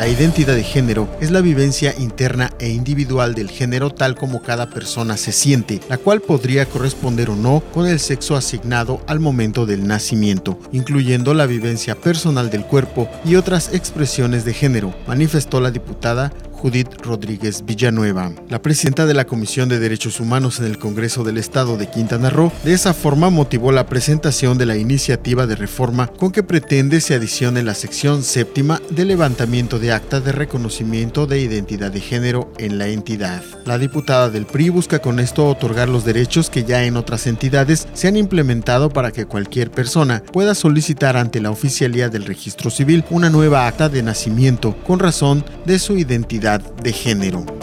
La identidad de género es la vivencia interna e individual del género tal como cada persona se siente, la cual podría corresponder o no con el sexo asignado al momento del nacimiento, incluyendo la vivencia personal del cuerpo y otras expresiones de género, manifestó la diputada Judith Rodríguez Villanueva, la presidenta de la Comisión de Derechos Humanos en el Congreso del Estado de Quintana Roo. De esa forma motivó la presentación de la iniciativa de reforma con que pretende se adicione la sección séptima de levantamiento de acta de reconocimiento de identidad de género en la entidad. La diputada del PRI busca con esto otorgar los derechos que ya en otras entidades se han implementado para que cualquier persona pueda solicitar ante la oficialía del registro civil una nueva acta de nacimiento con razón de su identidad de género.